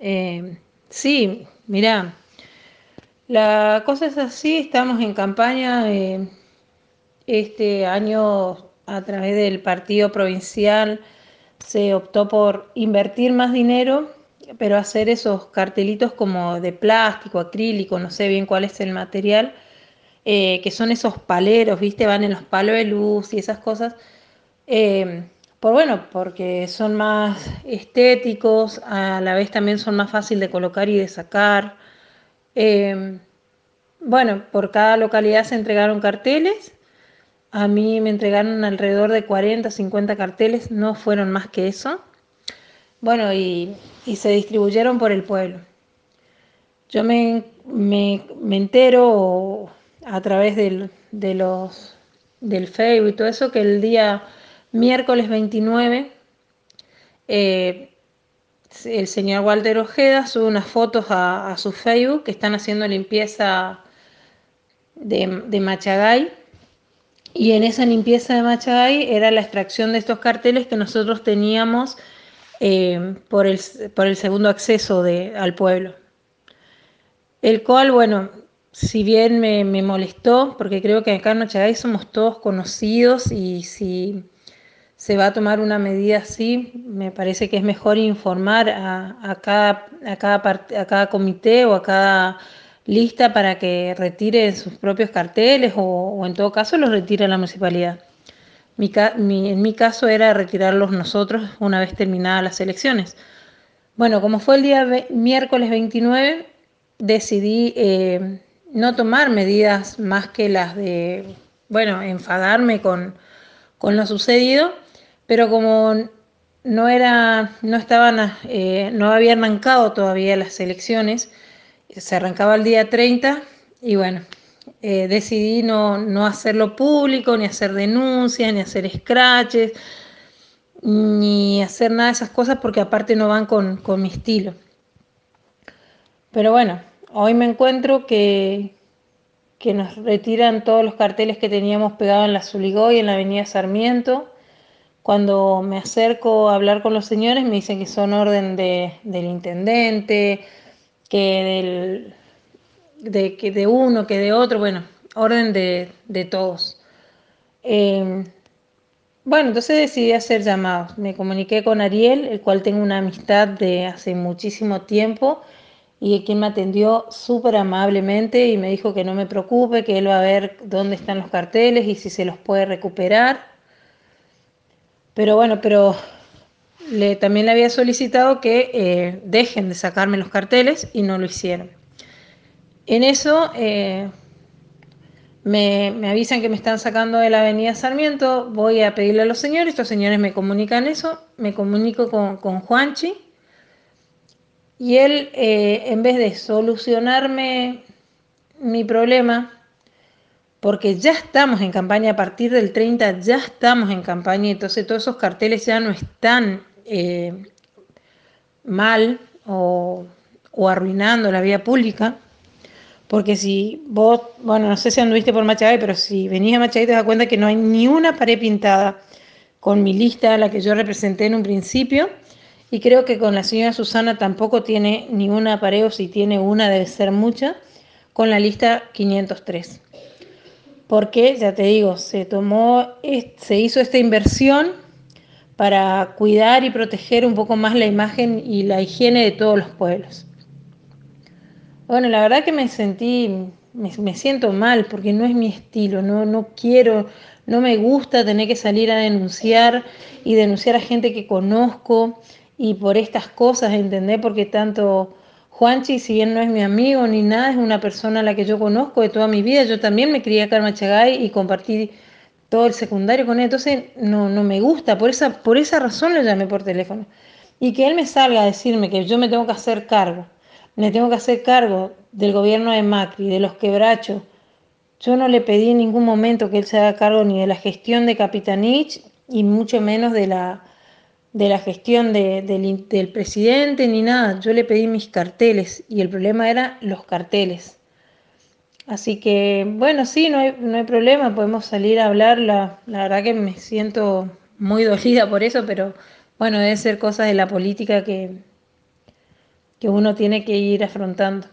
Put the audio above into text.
Eh, sí, mirá, la cosa es así, estamos en campaña eh, este año a través del partido provincial se optó por invertir más dinero, pero hacer esos cartelitos como de plástico, acrílico, no sé bien cuál es el material, eh, que son esos paleros, ¿viste? Van en los palos de luz y esas cosas. Por bueno, porque son más estéticos, a la vez también son más fáciles de colocar y de sacar. Eh, bueno, por cada localidad se entregaron carteles. A mí me entregaron alrededor de 40, 50 carteles, no fueron más que eso. Bueno, y, se distribuyeron por el pueblo. Yo me, entero a través del, de los, del Facebook y todo eso que el día miércoles 29 eh, el señor Walter Ojeda sube unas fotos a, su Facebook que están haciendo limpieza de, de, Machagay. Y en esa limpieza de Machagay era la extracción de estos carteles que nosotros teníamos eh, por, el, por, el, segundo acceso de, al pueblo. El cual, bueno, si bien me, me, molestó, porque creo que acá en Machagay somos todos conocidos y si se va a tomar una medida así, me parece que es mejor informar a, cada, a, cada, comité o a cada lista para que retire sus propios carteles o, en todo caso los retire la municipalidad. en mi caso era retirarlos nosotros una vez terminadas las elecciones. Bueno, como fue el día miércoles 29, decidí eh, no tomar medidas más que las de, bueno, enfadarme con, con lo sucedido pero como no era, no estaban, eh, no había arrancado todavía las elecciones, se arrancaba el día 30 y bueno, eh, decidí no, no, hacerlo público, ni hacer denuncias, ni hacer scratches, ni hacer nada de esas cosas porque aparte no van con, con mi estilo. Pero bueno, hoy me encuentro que, que nos retiran todos los carteles que teníamos pegados en la Zuligoy, en la avenida Sarmiento, cuando me acerco a hablar con los señores me dicen que son orden de, del intendente, que del, de, que de uno, que de otro, bueno, orden de, de todos. Em, bueno, entonces decidí hacer llamados. Me comuniqué con Ariel, el cual tengo una amistad de hace muchísimo tiempo y quien me atendió súper amablemente y me dijo que no me preocupe, que él va a ver dónde están los carteles y si se los puede recuperar. Pero bueno, pero le, también le había solicitado que eh, dejen de sacarme los carteles y no lo hicieron. En eso eh, me, avisan que me están sacando de la avenida Sarmiento, voy a pedirle a los señores, estos señores me comunican eso, me comunico con, con Juanchi y él eh, en vez de solucionarme mi problema, porque ya estamos en campaña, a partir del 30 ya estamos en campaña, entonces todos esos carteles ya no están eh, mal o, arruinando la vía pública, porque si vos, bueno, no sé si anduviste por Machay, pero si venís a Machay te das cuenta que no hay ni una pared pintada con mi lista, la que yo representé en un principio, y creo que con la señora Susana tampoco tiene ni una pared, o si tiene una debe ser mucha, con la lista 503 porque, ya te digo, se tomó, se hizo esta inversión para cuidar y proteger un poco más la imagen y la higiene de todos los pueblos. Bueno, la verdad que me sentí, me, siento mal porque no es mi estilo, no, no quiero, no me gusta tener que salir a denunciar y denunciar a gente que conozco y por estas cosas, ¿entendés? Porque tanto Juanchi, si bien no es mi amigo ni nada, es una persona a la que yo conozco de toda mi vida. Yo también me crié acá en Machagay y compartí todo el secundario con él. Entonces no, no me gusta. Por esa, por esa razón lo llamé por teléfono. Y que él me salga a decirme que yo me tengo que hacer cargo. Me tengo que hacer cargo del gobierno de Macri, de los quebrachos. Yo no le pedí en ningún momento que él se haga cargo ni de la gestión de Capitanich y mucho menos de la de la gestión del, presidente ni nada. Yo le pedí mis carteles y el problema era los carteles. Así que, bueno, sí, no hay, no hay problema, podemos salir a hablar. La, la, verdad que me siento muy dolida por eso, pero bueno, debe ser cosas de la política que, que uno tiene que ir afrontando.